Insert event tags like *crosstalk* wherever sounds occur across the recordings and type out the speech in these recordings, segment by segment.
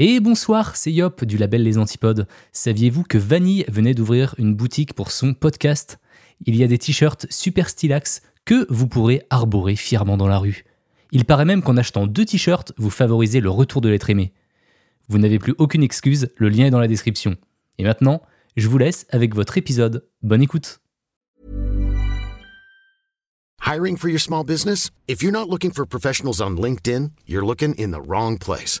Et bonsoir, c'est Yop du label Les Antipodes. Saviez-vous que Vanille venait d'ouvrir une boutique pour son podcast? Il y a des t-shirts super stylax que vous pourrez arborer fièrement dans la rue. Il paraît même qu'en achetant deux t-shirts, vous favorisez le retour de l'être aimé. Vous n'avez plus aucune excuse, le lien est dans la description. Et maintenant, je vous laisse avec votre épisode. Bonne écoute. Hiring for your small business? If you're not looking for professionals on LinkedIn, you're looking in the wrong place.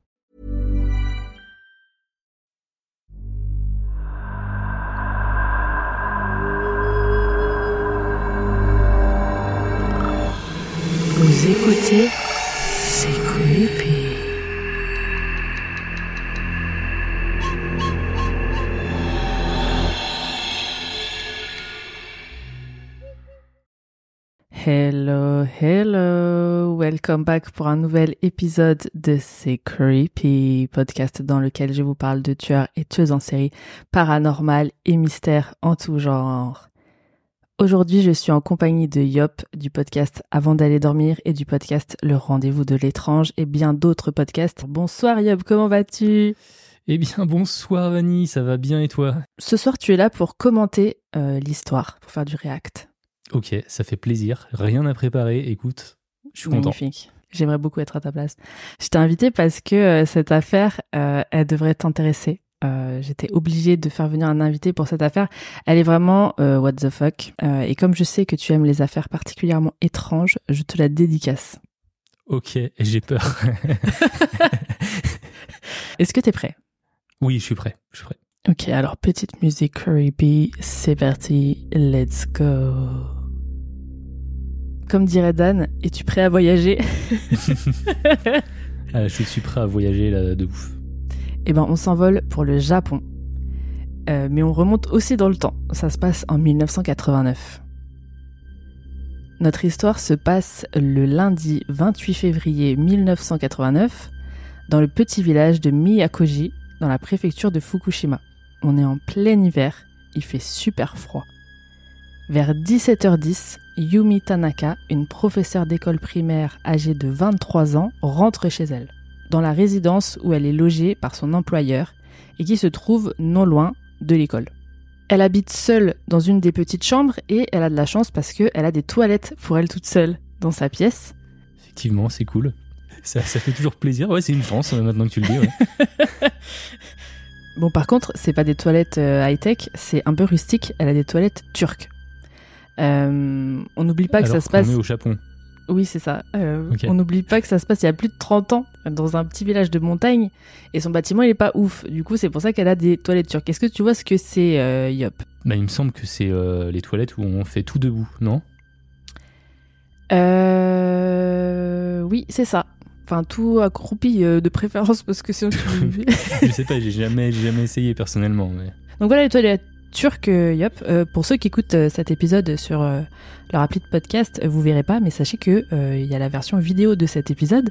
Vous écoutez C'est creepy. Hello, hello, welcome back pour un nouvel épisode de C'est Creepy, podcast dans lequel je vous parle de tueurs et tueuses en série, paranormal et mystères en tout genre. Aujourd'hui, je suis en compagnie de Yop du podcast Avant d'aller dormir et du podcast Le rendez-vous de l'étrange et bien d'autres podcasts. Bonsoir Yop, comment vas-tu? Eh bien, bonsoir Vanny, ça va bien et toi? Ce soir, tu es là pour commenter euh, l'histoire, pour faire du react. Ok, ça fait plaisir. Rien à préparer, écoute, je suis content. Magnifique. J'aimerais beaucoup être à ta place. Je t'ai invité parce que euh, cette affaire, euh, elle devrait t'intéresser. Euh, J'étais obligée de faire venir un invité pour cette affaire. Elle est vraiment euh, what the fuck. Euh, et comme je sais que tu aimes les affaires particulièrement étranges, je te la dédicace. Ok, j'ai peur. *laughs* Est-ce que t'es prêt? Oui, je suis prêt, je suis prêt. Ok, alors petite musique creepy, c'est parti, let's go. Comme dirait Dan, es-tu prêt à voyager? *laughs* Je suis prêt à voyager là, de ouf. Eh ben, on s'envole pour le Japon. Euh, mais on remonte aussi dans le temps. Ça se passe en 1989. Notre histoire se passe le lundi 28 février 1989 dans le petit village de Miyakoji, dans la préfecture de Fukushima. On est en plein hiver, il fait super froid. Vers 17h10, Yumi Tanaka, une professeure d'école primaire âgée de 23 ans, rentre chez elle, dans la résidence où elle est logée par son employeur et qui se trouve non loin de l'école. Elle habite seule dans une des petites chambres et elle a de la chance parce qu'elle a des toilettes pour elle toute seule dans sa pièce. Effectivement, c'est cool. Ça, ça fait toujours plaisir. Ouais, c'est une chance euh, maintenant que tu le dis. ouais. *laughs* Bon, par contre, c'est pas des toilettes euh, high-tech, c'est un peu rustique. Elle a des toilettes turques. Euh, on n'oublie pas que ça se passe. est au Japon. Oui, c'est ça. Euh. On n'oublie pas que ça se passe il y a plus de 30 ans dans un petit village de montagne et son bâtiment il est pas ouf. Du coup, c'est pour ça qu'elle a des toilettes turques. Est-ce que tu vois ce que c'est, euh, Yop? Bah, il me semble que c'est euh, les toilettes où on fait tout debout, non? Euh... Oui, c'est ça. Enfin, tout accroupi de préférence parce que sinon tu... *laughs* Je sais pas, j'ai jamais, jamais essayé personnellement. Mais... Donc voilà les toilettes turques, euh, Yop. Euh, pour ceux qui écoutent euh, cet épisode sur euh, leur appli de podcast, vous verrez pas, mais sachez que il y a la version vidéo de cet épisode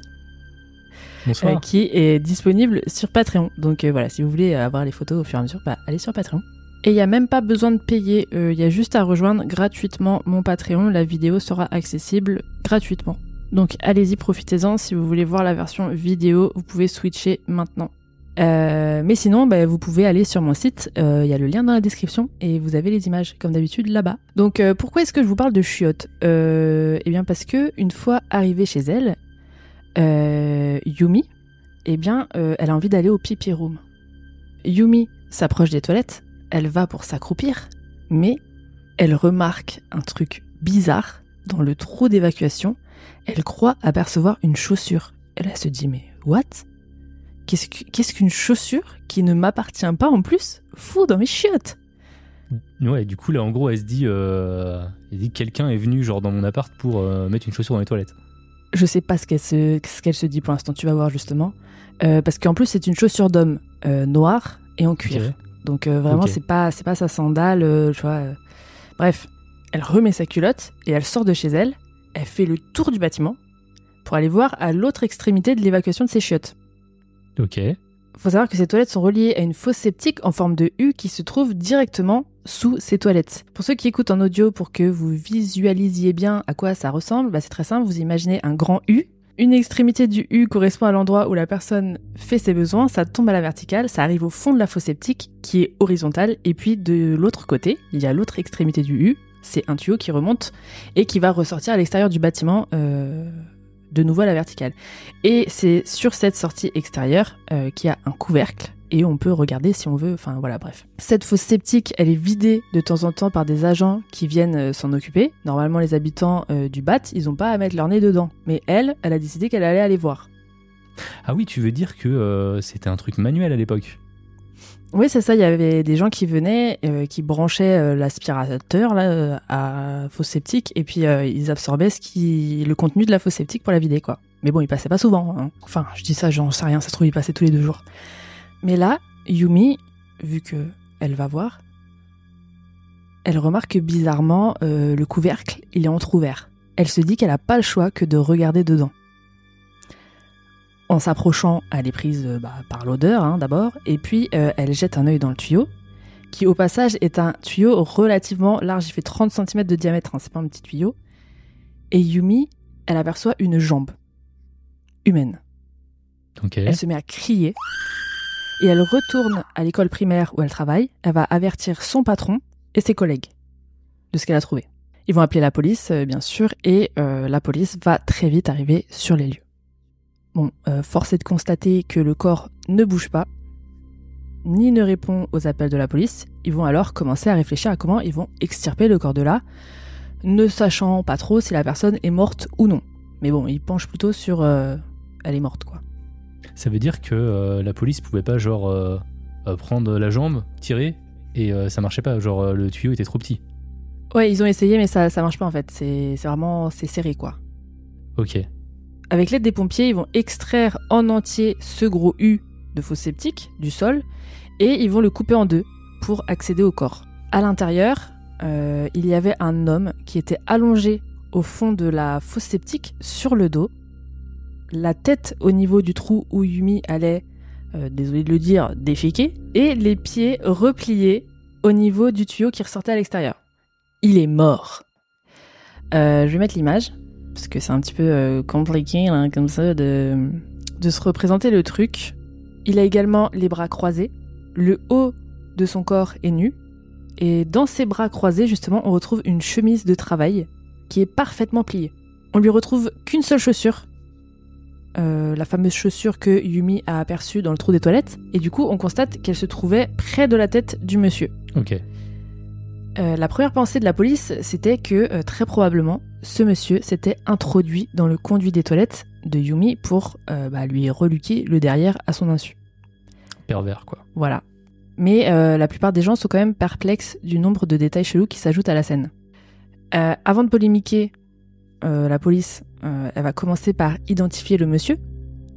qui est disponible sur Patreon. Donc voilà, si vous voulez avoir les photos au fur et à mesure, bah, allez sur Patreon. Et il n'y a même pas besoin de payer, il y a juste à rejoindre gratuitement mon Patreon, la vidéo sera accessible gratuitement. Donc allez-y, profitez-en, si vous voulez voir la version vidéo, vous pouvez switcher maintenant. Euh, mais sinon, bah, vous pouvez aller sur mon site, euh, il y a le lien dans la description et vous avez les images comme d'habitude là-bas. Donc euh, pourquoi est-ce que je vous parle de chiottes? Euh, Eh bien parce que une fois arrivée chez elle, euh, Yumi, eh bien, euh, elle a envie d'aller au pipi room. Yumi s'approche des toilettes, elle va pour s'accroupir, mais elle remarque un truc bizarre dans le trou d'évacuation. Elle croit apercevoir une chaussure. Elle se dit mais what? Qu'est-ce que- qu'est-ce qu'une chaussure qui ne m'appartient pas en plus Fou dans mes chiottes Ouais, du coup, là, en gros, elle se dit, euh, elle dit que quelqu'un est venu, genre, dans mon appart pour euh, mettre une chaussure dans les toilettes. Je sais pas ce qu'elle se, ce qu'elle se dit pour l'instant, tu vas voir justement. Euh, parce qu'en plus, c'est une chaussure d'homme noire et en cuir. Donc vraiment, Ok. c'est pas, c'est pas sa sandale, tu vois. Bref, elle remet sa culotte et elle sort de chez elle. Elle fait le tour du bâtiment pour aller voir à l'autre extrémité de l'évacuation de ses chiottes. Ok. Faut savoir que ces toilettes sont reliées à une fosse septique en forme de U qui se trouve directement sous ces toilettes. Pour ceux qui écoutent en audio, pour que vous visualisiez bien à quoi ça ressemble, bah c'est très simple, vous imaginez un grand U. Une extrémité du U correspond à l'endroit où la personne fait ses besoins, ça tombe à la verticale, ça arrive au fond de la fosse septique qui est horizontale, et puis de l'autre côté, il y a l'autre extrémité du U, c'est un tuyau qui remonte et qui va ressortir à l'extérieur du bâtiment euh, de nouveau à la verticale. Et c'est sur cette sortie extérieure euh, qu'il y a un couvercle et on peut regarder si on veut, enfin voilà, bref. Cette fosse septique, elle est vidée de temps en temps par des agents qui viennent euh, s'en occuper. Normalement, les habitants euh, du BAT, ils ont pas à mettre leur nez dedans. Mais elle, elle a décidé qu'elle allait aller voir. Ah oui, tu veux dire que c'était un truc manuel à l'époque Oui, c'est ça, il y avait des gens qui venaient, euh, qui branchaient euh, l'aspirateur là, euh, à fosse septique, et puis euh, ils absorbaient ce qui... le contenu de la fosse septique pour la vider, quoi. Mais bon, il passait pas souvent. hein. Enfin, je dis ça, j'en sais rien, ça se trouve, il passait tous les deux jours. Mais là, Yumi, vu que elle va voir, elle remarque que bizarrement, euh, le couvercle, il est entrouvert. Elle se dit qu'elle a pas le choix que de regarder dedans. En s'approchant, elle est prise euh, bah, par l'odeur hein, d'abord, et puis euh, elle jette un œil dans le tuyau, qui au passage est un tuyau relativement large, il fait 30 cm de diamètre, hein, c'est pas un petit tuyau. Et Yumi, elle aperçoit une jambe humaine. Elle se met à crier et elle retourne à l'école primaire où elle travaille. Elle va avertir son patron et ses collègues de ce qu'elle a trouvé. Ils vont appeler la police, euh, bien sûr, et euh, la police va très vite arriver sur les lieux. Bon, euh, force est de constater que le corps ne bouge pas, ni ne répond aux appels de la police. Ils vont alors commencer à réfléchir à comment ils vont extirper le corps de là, ne sachant pas trop si la personne est morte ou non. Mais bon, ils penchent plutôt sur euh, elle est morte, quoi. Ça veut dire que euh, la police pouvait pas genre euh, prendre la jambe, tirer et ça marchait pas. Genre le tuyau était trop petit. Ouais, ils ont essayé, mais ça, ça marche pas en fait. C'est c'est vraiment c'est serré quoi. Ok. Avec l'aide des pompiers, ils vont extraire en entier ce gros U de fosse septique du sol et ils vont le couper en deux pour accéder au corps. À l'intérieur, euh, il y avait un homme qui était allongé au fond de la fosse septique sur le dos, la tête au niveau du trou où Yumi allait, euh, désolé de le dire, déféquer, et les pieds repliés au niveau du tuyau qui ressortait à l'extérieur. Il est mort. Euh, je vais mettre l'image parce que c'est un petit peu euh, compliqué comme ça de, de se représenter le truc. Il a également les bras croisés, le haut de son corps est nu, et dans ses bras croisés justement on retrouve une chemise de travail qui est parfaitement pliée. On lui retrouve qu'une seule chaussure, euh, la fameuse chaussure que Yumi a aperçue dans le trou des toilettes, et du coup on constate qu'elle se trouvait près de la tête du monsieur. Ok. Euh, la première pensée de la police, c'était que euh, très probablement, ce monsieur s'était introduit dans le conduit des toilettes de Yumi pour euh, bah, lui reluquer le derrière à son insu. Pervers quoi. Voilà. Mais la plupart des gens sont quand même perplexes du nombre de détails chelous qui s'ajoutent à la scène. Avant de polémiquer, la police, elle va commencer par identifier le monsieur.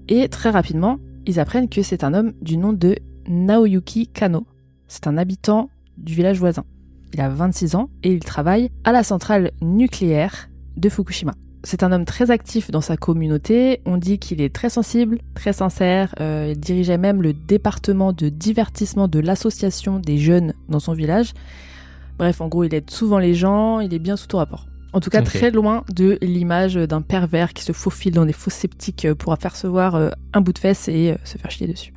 Et très rapidement, ils apprennent que c'est un homme du nom de Naoyuki Kano. C'est un habitant du village voisin. Il a 26 ans et il travaille à la centrale nucléaire de Fukushima. C'est un homme très actif dans sa communauté. On dit qu'il est très sensible, très sincère. Euh, il dirigeait même le département de divertissement de l'association des jeunes dans son village. Bref, en gros, il aide souvent les gens. Il est bien sous tout rapport. En tout cas, très loin de l'image d'un pervers qui se faufile dans des fosses sceptiques pour apercevoir euh, un bout de fesse et euh, se faire chier dessus.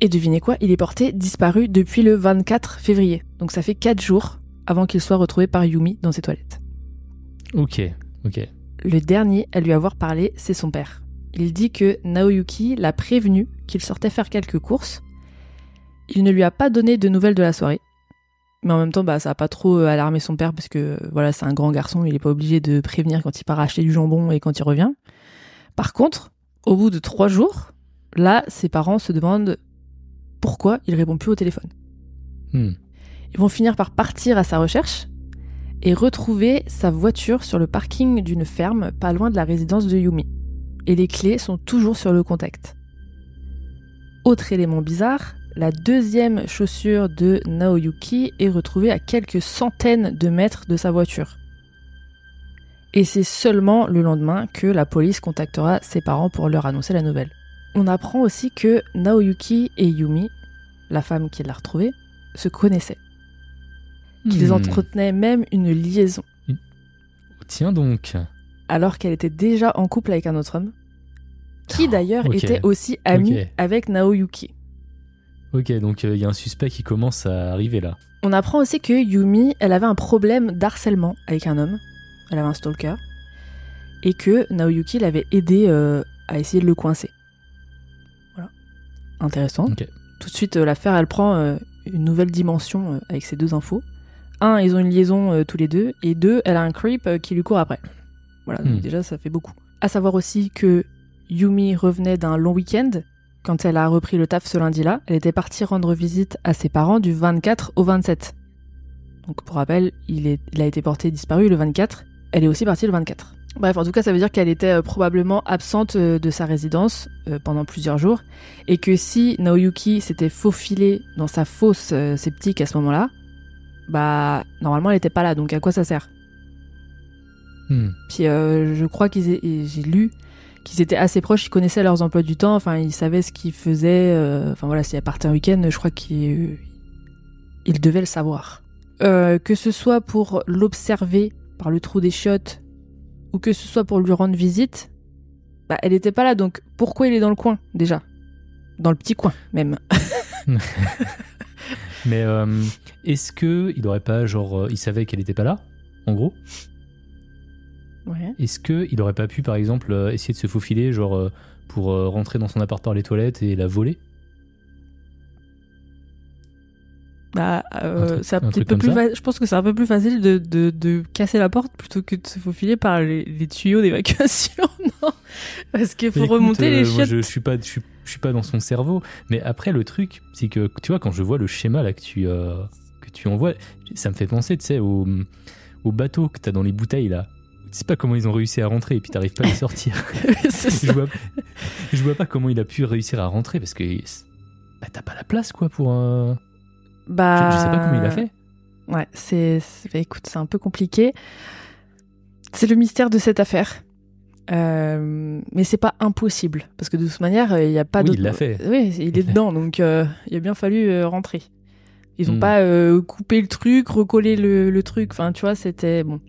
Et devinez quoi, il est porté disparu depuis le 24 février. Donc ça fait 4 jours avant qu'il soit retrouvé par Yumi dans ses toilettes. Ok. Ok. Le dernier à lui avoir parlé, c'est son père. Il dit que Naoyuki l'a prévenu qu'il sortait faire quelques courses. Il ne lui a pas donné de nouvelles de la soirée. Mais en même temps, bah, ça a pas trop euh, alarmé son père parce que euh, voilà, c'est un grand garçon, il est pas obligé de prévenir quand il part acheter du jambon et quand il revient. Par contre, au bout de trois jours, là, ses parents se demandent pourquoi il répond plus au téléphone. Hmm. Ils vont finir par partir à sa recherche et retrouver sa voiture sur le parking d'une ferme pas loin de la résidence de Yumi. Et les clés sont toujours sur le contact. Autre élément bizarre, la deuxième chaussure de Naoyuki est retrouvée à quelques centaines de mètres de sa voiture. Et c'est seulement le lendemain que la police contactera ses parents pour leur annoncer la nouvelle. On apprend aussi que Naoyuki et Yumi, la femme qui l'a retrouvée, se connaissaient. Qu'ils Hmm. entretenaient même une liaison, Tiens donc. alors qu'elle était déjà en couple avec un autre homme, qui d'ailleurs ok. était aussi ami avec Naoyuki. Ok, donc il y a un suspect qui commence à arriver là. On apprend aussi que Yumi, elle avait un problème d'harcèlement avec un homme. Elle avait un stalker. Et que Naoyuki l'avait aidé euh, à essayer de le coincer. Intéressant. Tout de suite, euh, l'affaire, elle prend euh, une nouvelle dimension euh, avec ces deux infos. Un, ils ont une liaison tous les deux. Et deux, elle a un creep qui lui court après. Voilà, donc Hmm. déjà, ça fait beaucoup. À savoir aussi que Yumi revenait d'un long week-end. Quand elle a repris le taf ce lundi-là, elle était partie rendre visite à ses parents du 24 au 27. Donc pour rappel, il, est, il a été porté disparu le 24. Elle est aussi partie le 24. Bref, en tout cas, ça veut dire qu'elle était euh, probablement absente euh, de sa résidence euh, pendant plusieurs jours et que si Naoyuki s'était faufilé dans sa fosse sceptique à ce moment-là, bah normalement elle était pas là. Donc à quoi ça sert? Hmm. Puis euh, je crois qu'ils j'ai lu qu'ils étaient assez proches, ils connaissaient leurs emplois du temps, enfin ils savaient ce qu'ils faisaient. euh, Enfin voilà, si elle partait un week-end, je crois qu'ils ils devaient le savoir. Euh, que ce soit pour l'observer par le trou des chiottes ou que ce soit pour lui rendre visite, bah elle était pas là. Donc pourquoi il est dans le coin déjà? Dans le petit coin même. *laughs* *laughs* Mais euh, est-ce que il aurait pas, genre, euh, il savait qu'elle était pas là, en gros? Ouais. Est-ce que il aurait pas pu, par exemple, euh, essayer de se faufiler, genre, pour rentrer dans son appart par les toilettes et la voler? Bah, euh, c'est un un petit peu plus fa- je pense que c'est un peu plus facile de, de, de casser la porte plutôt que de se faufiler par les, les tuyaux d'évacuation, *laughs* non? Parce qu'il faut écoute, remonter les euh, moi, chiottes. je, je suis pas, je suis, je suis pas dans son cerveau. Mais après, le truc, c'est que tu vois, quand je vois le schéma là que tu, euh, que tu envoies, ça me fait penser, tu sais, au, au bateau que t'as dans les bouteilles là. Tu sais pas comment ils ont réussi à rentrer et puis t'arrives pas à les sortir. *laughs* Je, vois, je vois pas comment il a pu réussir à rentrer parce que bah, t'as pas la place quoi pour un. Je, Bah, je sais pas comment il a fait. Ouais, c'est, bah, écoute, c'est un peu compliqué. C'est le mystère de cette affaire. Euh, mais c'est pas impossible parce que de toute manière, il n'y a pas Oui, d'autre. il l'a fait. Oui, il est *laughs* dedans, donc euh, il a bien fallu euh, rentrer. Ils ont Hmm. pas euh, coupé le truc, recollé le, le truc. Enfin, tu vois, c'était bon.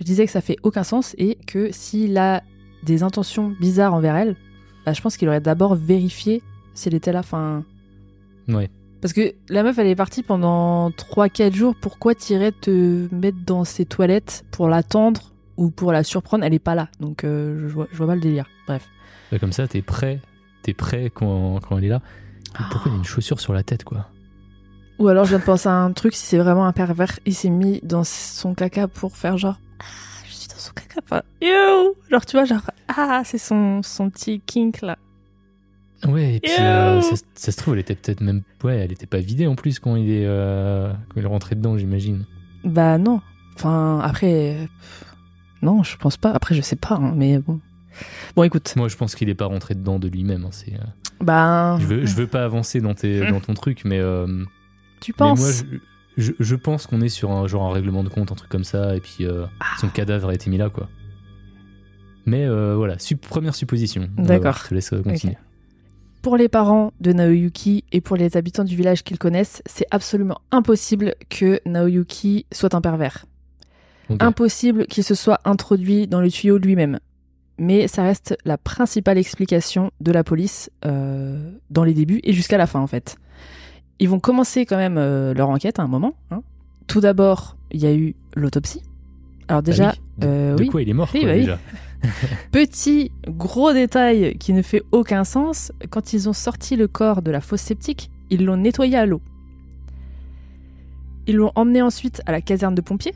Je disais que ça fait aucun sens et que s'il a des intentions bizarres envers elle, bah, je pense qu'il aurait d'abord vérifié si elle était là. Enfin, Ouais. Parce que la meuf, elle est partie pendant 3-4 jours. Pourquoi t'irais te mettre dans ses toilettes pour l'attendre ou pour la surprendre? Elle est pas là. Donc, euh, je, vois, je vois pas le délire. Bref. Bah, comme ça, t'es prêt. T'es prêt quand, quand elle est là. Pourquoi il a une chaussure sur la tête quoi? Ou alors, je viens de penser à un truc. Si c'est vraiment un pervers, il s'est mis dans son caca pour faire genre. Ah, je suis dans son caca. Enfin, ew Genre, tu vois, genre. Ah, c'est son, son petit kink là. Ouais, et puis euh, ça, ça se trouve, elle était peut-être même. Ouais, elle était pas vidée en plus quand il est, euh, quand il rentré dedans, j'imagine. Bah, non. Enfin, après. Non, je pense pas. Après, je sais pas, hein, mais bon. Bon, écoute. Moi, je pense qu'il est pas rentré dedans de lui-même. hein, c'est, euh, Bah. je, veux, je veux pas avancer dans, tes, dans ton truc, mais, euh, Tu mais penses? moi, je, je, je pense qu'on est sur un genre un règlement de compte, un truc comme ça, et puis Ah. son cadavre a été mis là, quoi. Mais voilà, sup- première supposition. D'accord. je te laisse continuer. Pour les parents de Naoyuki et pour les habitants du village qu'ils connaissent, c'est absolument impossible que Naoyuki soit un pervers. Impossible qu'il se soit introduit dans le tuyau lui-même. Mais ça reste la principale explication de la police euh, dans les débuts et jusqu'à la fin en fait. Ils vont commencer quand même euh, leur enquête à un moment. hein. Tout d'abord, il y a eu l'autopsie. Alors Bah déjà, oui. de, euh, de oui. quoi il est mort, Oui, quoi, bah déjà *laughs* Petit gros détail qui ne fait aucun sens, quand ils ont sorti le corps de la fosse septique, ils l'ont nettoyé à l'eau. Ils l'ont emmené ensuite à la caserne de pompiers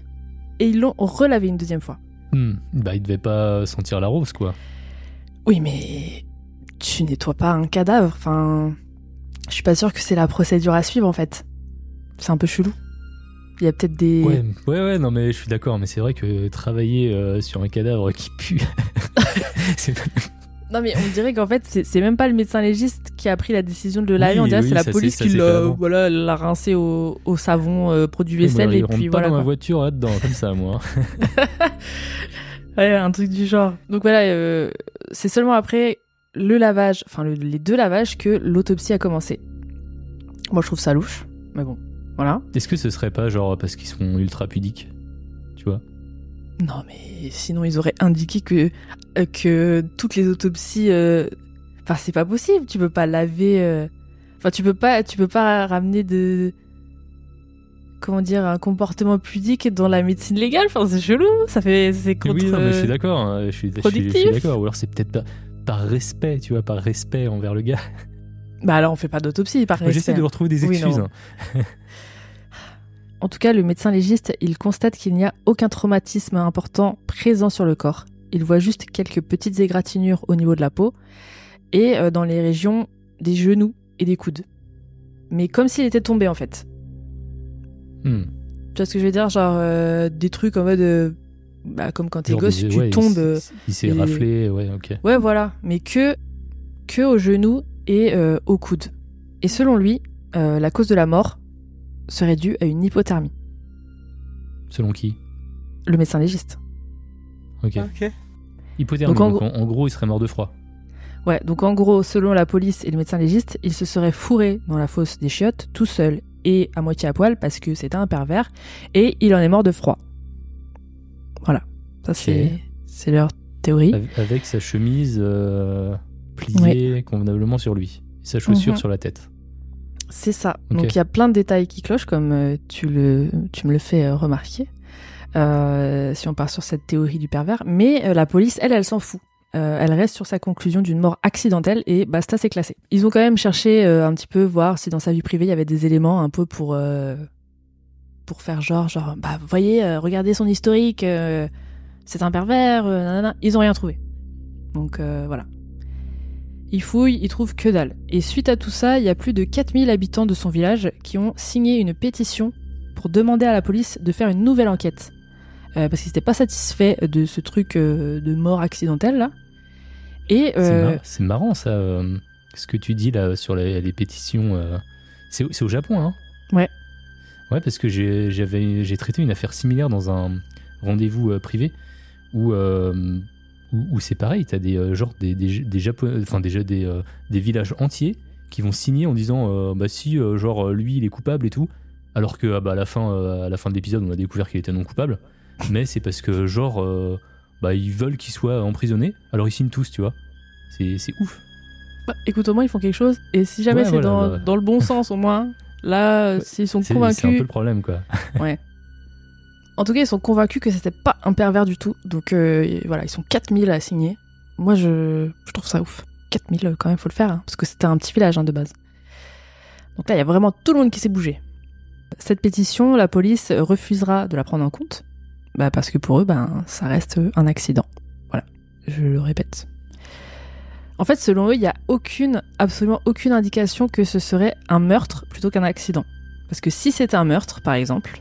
et ils l'ont relavé une deuxième fois. Hmm, Bah, il devait pas sentir la rose, quoi. Oui, mais tu nettoies pas un cadavre, enfin, je suis pas sûre que c'est la procédure à suivre en fait. C'est un peu chelou. Il y a peut-être des. Ouais, ouais, ouais, non, mais je suis d'accord, mais c'est vrai que travailler euh, sur un cadavre qui pue, *laughs* c'est Non mais on dirait qu'en fait c'est même pas le médecin légiste qui a pris la décision de le laver, Oui, on dirait que oui, c'est la police qui l'a avant. voilà, l'a rincé au, au savon, euh, produit Oui, vaisselle moi, et il rentre puis pas voilà. dans ma quoi. voiture là-dedans, comme ça, moi. *laughs* Ouais, un truc du genre. Donc voilà, euh, c'est seulement après le lavage, enfin le- les deux lavages que l'autopsie a commencé. Moi je trouve ça louche, mais bon, voilà. Est-ce que ce serait pas genre parce qu'ils sont ultra pudiques Tu vois? Non mais sinon ils auraient indiqué que euh, que toutes les autopsies, euh, enfin c'est pas possible, tu peux pas laver, euh, enfin tu peux pas, tu peux pas ramener de comment dire un comportement pudique dans la médecine légale, enfin c'est chelou, ça fait c'est contre. Oui, non, mais je suis d'accord. hein, Je suis, je suis- je suis productif. d'accord. Ou alors c'est peut-être pas- par respect, tu vois, par respect envers le gars. Bah alors on fait pas d'autopsie par J'essaie de leur trouver des excuses. non. *laughs* En tout cas, le médecin légiste, il constate qu'il n'y a aucun traumatisme important présent sur le corps. Il voit juste quelques petites égratignures au niveau de la peau et euh, dans les régions des genoux et des coudes. Mais comme s'il était tombé en fait. Hmm. Tu vois ce que je veux dire? Genre euh, des trucs en mode... euh, bah, comme quand t'es gosse, des- tu ouais, tombes... Il s'est et- raflé, ouais, ok. Ouais, voilà. Mais que, que aux genoux et euh, aux coudes. Et selon lui, la cause de la mort serait due à une hypothermie. Selon qui? Le médecin légiste. Ok. Hypothermie. Donc, en Donc, en, en gros, il serait mort de froid. Ouais, donc en gros, selon la police et le médecin légiste, il se serait fourré dans la fosse des chiottes, tout seul et à moitié à poil, parce que c'était un pervers, et il en est mort de froid. Voilà. Ça, c'est, c'est leur théorie. Avec, sa chemise euh, pliée convenablement sur lui. Et sa chaussure Mhm. sur la tête. C'est ça. Donc il y a plein de détails qui clochent, comme euh, tu, le, tu me le fais euh, remarquer, euh, si on part sur cette théorie du pervers. Mais la police, elle, elle s'en fout. Elle reste sur sa conclusion d'une mort accidentelle et basta, c'est classé. Ils ont quand même cherché un petit peu voir si dans sa vie privée il y avait des éléments un peu pour pour faire genre genre bah vous voyez regardez son historique c'est un pervers nanana. ils ont rien trouvé. Donc voilà. Ils fouillent, ils trouvent que dalle. Et suite à tout ça, il y a plus de 4000 habitants de son village qui ont signé une pétition pour demander à la police de faire une nouvelle enquête. Euh, parce qu'ils n'étaient pas satisfaits de ce truc euh, de mort accidentelle là. Et C'est euh, mar- marrant, ça. ce que tu dis là sur les, les pétitions. c'est au- Japon, hein Ouais. Ouais, parce que j'ai traité une affaire similaire dans un rendez-vous privé où, où, où c'est pareil. T'as des, euh, genre des, des, des, Japonais, enfin, déjà des, euh, des villages entiers qui vont signer en disant euh, bah si, euh, genre lui il est coupable et tout. Alors que ah, bah, à, la fin, à la fin de l'épisode, on a découvert qu'il était non coupable. Mais c'est parce que, genre, bah, ils veulent qu'il soit emprisonné. Alors ils signent tous, tu vois. C'est c'est ouf. bah, écoute, au moins ils font quelque chose. Et si jamais Ouais, c'est voilà, dans, bah. dans le bon sens, au moins, là, s'ils sont C'est c'est un peu convaincus. le problème, quoi. *laughs* En tout cas, ils sont convaincus que c'était pas un pervers du tout. Donc euh, voilà, ils sont 4000 à signer. Moi, je, trouve ça ouf. 4000, euh, quand même, faut le faire. hein, parce que c'était un petit village hein, de base. Donc là, il y a vraiment tout le monde qui s'est bougé. Cette pétition, la police refusera de la prendre en compte. Bah, parce que pour eux, ben, ça reste un accident. Voilà, je le répète. En fait, selon eux, il n'y a aucune, absolument aucune indication que ce serait un meurtre plutôt qu'un accident. Parce que si c'était un meurtre, par exemple,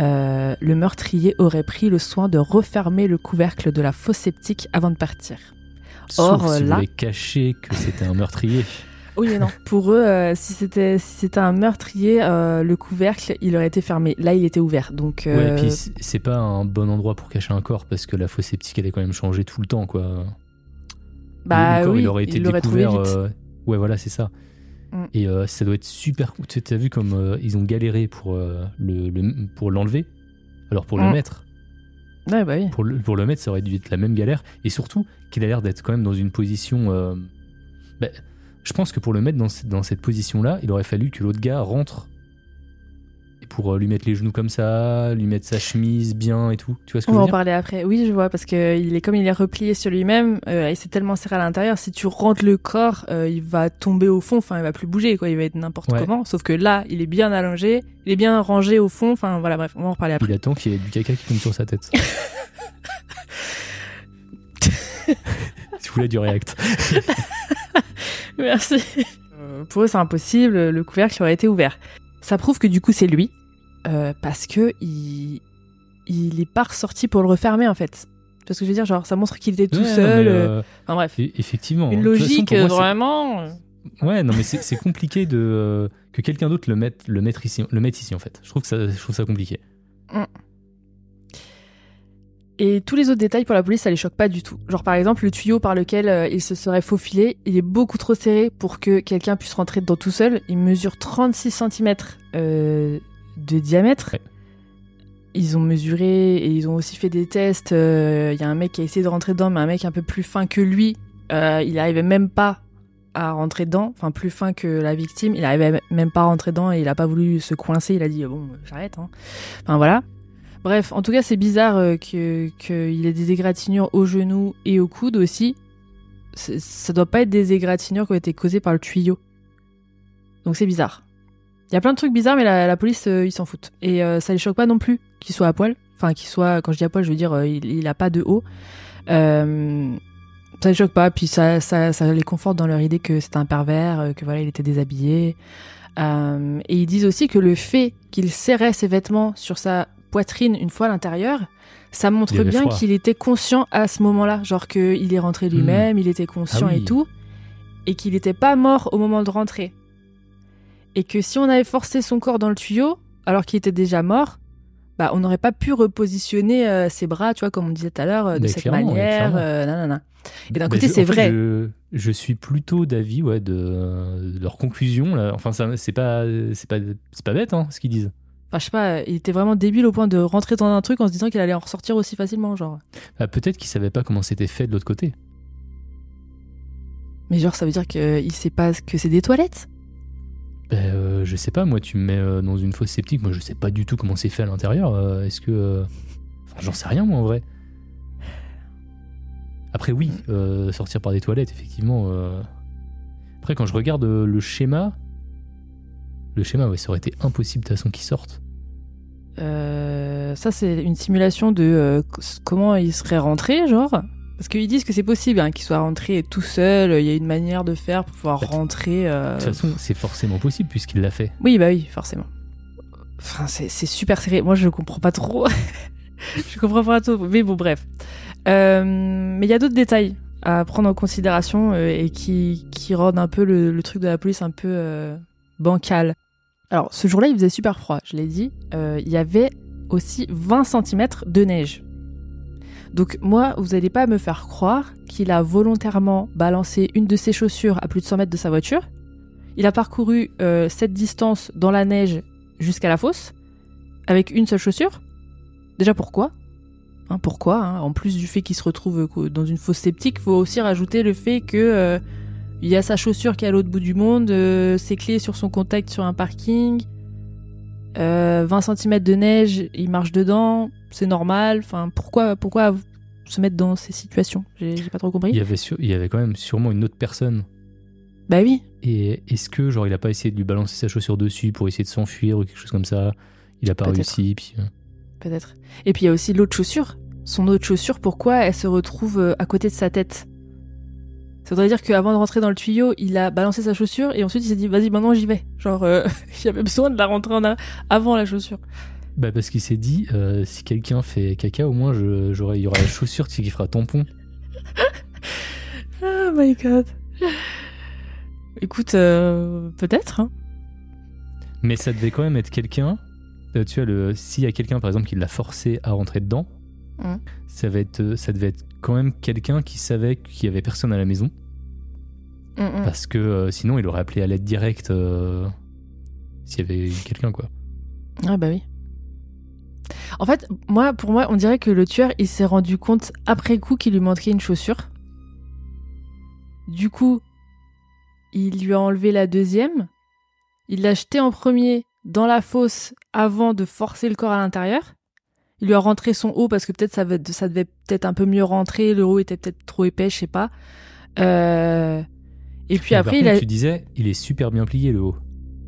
euh, le meurtrier aurait pris le soin de refermer le couvercle de la fosse septique avant de partir. Sauf Or, si vous là- cacher que c'était un meurtrier. *laughs* Oui, mais non. Pour eux, euh, si c'était si c'était un meurtrier, euh, le couvercle il aurait été fermé. Là, il était ouvert. Donc, Ouais, et puis c'est- pas un bon endroit pour cacher un corps parce que la fosse septique elle est quand même changée tout le temps, quoi. bah le, le corps, oui, il aurait été trouvé découvert. vite. Ouais, voilà, c'est ça. Mm. Et euh, ça doit être super. cool. Tu as vu comme euh, ils ont galéré pour euh, le, le- pour l'enlever? Alors pour le Mm. mettre, Ouais, bah oui. pour le, pour le mettre, ça aurait dû être la même galère. Et surtout qu'il a l'air d'être quand même dans une position. bah, je pense que pour le mettre dans, dans cette position-là, il aurait fallu que l'autre gars rentre. Pour euh, lui mettre les genoux comme ça, lui mettre sa chemise bien et tout. Tu vois ce que On je va en dire parler après. Oui, je vois, parce que il est comme il est replié sur lui-même, euh, et c'est tellement serré à l'intérieur. Si tu rentres le corps, euh, il va tomber au fond. Enfin, il va plus bouger, quoi. Il va être n'importe Ouais. comment. Sauf que là, il est bien allongé, il est bien rangé au fond. Enfin, voilà, bref, on va en reparler après. Il attend qu'il y ait du caca qui tombe sur sa tête. *laughs* si vous voulez du react. Merci. Euh, pour eux, c'est impossible. Le couvercle aurait été ouvert. Ça prouve que du coup, c'est lui, euh, parce que il il est pas ressorti pour le refermer en fait. Parce que je veux dire, genre, ça montre qu'il était tout Ouais, non, seul. mais, euh, euh, Enfin bref. e- effectivement. Une toute façon, logique, moi, euh, vraiment. euh, Ouais, non, mais c'est compliqué de euh, que quelqu'un d'autre le mette, le mettre ici, le mette ici en fait. Je trouve que ça, je trouve ça compliqué. Et tous les autres détails pour la police, ça les choque pas du tout. Genre par exemple, le tuyau par lequel euh, il se serait faufilé, il est beaucoup trop serré pour que quelqu'un puisse rentrer dedans tout seul. Il mesure 36 cm de diamètre. Ouais. Ils ont mesuré et ils ont aussi fait des tests. Euh, Il y a un mec qui a essayé de rentrer dedans, mais un mec un peu plus fin que lui, euh, il arrivait même pas à rentrer dedans. Enfin, plus fin que la victime, il arrivait même pas à rentrer dedans et il a pas voulu se coincer. Il a dit bon, j'arrête. Hein. Enfin voilà. Bref, en tout cas, c'est bizarre euh, que qu'il ait des égratignures au genou et au coude aussi. Ça doit pas être des égratignures qui ont été causées par le tuyau. Donc c'est bizarre. Il y a plein de trucs bizarres, mais la, la police, euh, ils s'en foutent. Et euh, ça les choque pas non plus qu'il soit à poil. Enfin, qu'il soit, quand je dis à poil, je veux dire, euh, il, il a pas de haut. Euh, ça les choque pas, puis ça, ça, ça les conforte dans leur idée que c'est un pervers, euh, que voilà, il était déshabillé. Euh, et ils disent aussi que le fait qu'il serrait ses vêtements sur sa poitrine une fois à l'intérieur, ça montre bien qu'il était conscient à ce moment-là. Genre qu'il est rentré lui-même, il était conscient Ah oui. et tout. Et qu'il n'était pas mort au moment de rentrer. Et que si on avait forcé son corps dans le tuyau, alors qu'il était déjà mort, bah, on n'aurait pas pu repositionner euh, ses bras, tu vois, comme on disait tout à l'heure, euh, de cette manière. euh, nanana. Et d'un Bah, côté, c'est vrai. Je, je suis plutôt d'avis ouais, de, de leur conclusion. Là. Enfin, c'est pas, pas, pas bête hein, ce qu'ils disent. Enfin, je sais pas, il était vraiment débile au point de rentrer dans un truc en se disant qu'il allait en ressortir aussi facilement, genre. Bah, Peut-être qu'ils savaient pas comment c'était fait de l'autre côté. Mais genre, ça veut dire qu'il sait pas que c'est des toilettes? Bah, euh, je sais pas, moi, tu me mets euh, dans une fosse septique. Moi, je sais pas du tout comment c'est fait à l'intérieur. Euh, Est-ce que. euh, Enfin, j'en sais rien, moi, en vrai. Après, oui, euh, sortir par des toilettes, effectivement. euh. Après, quand je regarde euh, le schéma. Le schéma, ouais, ça aurait été impossible de toute façon qu'ils sortent. Euh, ça, c'est une simulation de euh, c- comment il serait rentré, genre. Parce qu'ils disent que c'est possible hein, qu'il soit rentré tout seul. Il y a une manière de faire pour pouvoir Bah, rentrer. euh, De toute façon, c'est forcément possible puisqu'il l'a fait. Oui, bah oui, forcément. Enfin, c'est super serré. Moi, je comprends pas trop. *laughs* je comprends pas trop. Mais bon, bref. Euh, mais il y a d'autres détails à prendre en considération euh, et qui, qui rendent un peu le, le truc de la police un peu euh, bancal. Alors, ce jour-là, il faisait super froid, je l'ai dit. Il y avait aussi 20 cm de neige. Donc moi, vous n'allez pas me faire croire qu'il a volontairement balancé une de ses chaussures à plus de 100 mètres de sa voiture. Il a parcouru euh, cette distance dans la neige jusqu'à la fosse avec une seule chaussure. Déjà pourquoi? Hein, Pourquoi hein? En plus du fait qu'il se retrouve dans une fosse sceptique, faut aussi rajouter le fait que euh, il y a sa chaussure qui est à l'autre bout du monde, euh, ses clés sur son contact sur un parking, euh, 20 cm de neige, il marche dedans, c'est normal. Enfin, pourquoi, pourquoi se mettre dans ces situations? J'ai pas trop compris. Il y, avait sur- il y avait quand même sûrement une autre personne. Bah oui. Et est-ce que, genre, il a pas essayé de lui balancer sa chaussure dessus pour essayer de s'enfuir ou quelque chose comme ça? Il a pas réussi. Puis, euh, Peut-être. Et puis il y a aussi l'autre chaussure. Son autre chaussure, pourquoi elle se retrouve euh, à côté de sa tête? Ça voudrait dire qu'avant de rentrer dans le tuyau, il a balancé sa chaussure et ensuite il s'est dit vas-y maintenant j'y vais. Genre euh, *laughs* avait besoin de la rentrer en avant la chaussure. Bah parce qu'il s'est dit, euh, si quelqu'un fait caca, au moins je- j'aurai- il y aura la chaussure qui fera tampon. *laughs* Oh my god. Écoute, euh, peut-être. hein. Mais ça devait quand même être quelqu'un. euh, tu vois, le, s'il y a quelqu'un par exemple qui l'a forcé à rentrer dedans, Mhm. ça, va être, ça devait être quand même quelqu'un qui savait qu'il y avait personne à la maison. Mm, mm. Parce que euh, sinon il aurait appelé à l'aide directe euh, s'il y avait quelqu'un quoi. Ah bah oui. En fait, moi, pour moi, on dirait que le tueur, il s'est rendu compte après coup qu'il lui manquait une chaussure. Du coup, il lui a enlevé la deuxième. Il l'a jetée en premier dans la fosse avant de forcer le corps à l'intérieur. Il lui a rentré son haut parce que peut-être ça, va- ça devait peut-être un peu mieux rentrer. Le haut était peut-être trop épais, je sais pas. Euh, Et puis Mais après, par il a. tu disais, il est super bien plié le haut.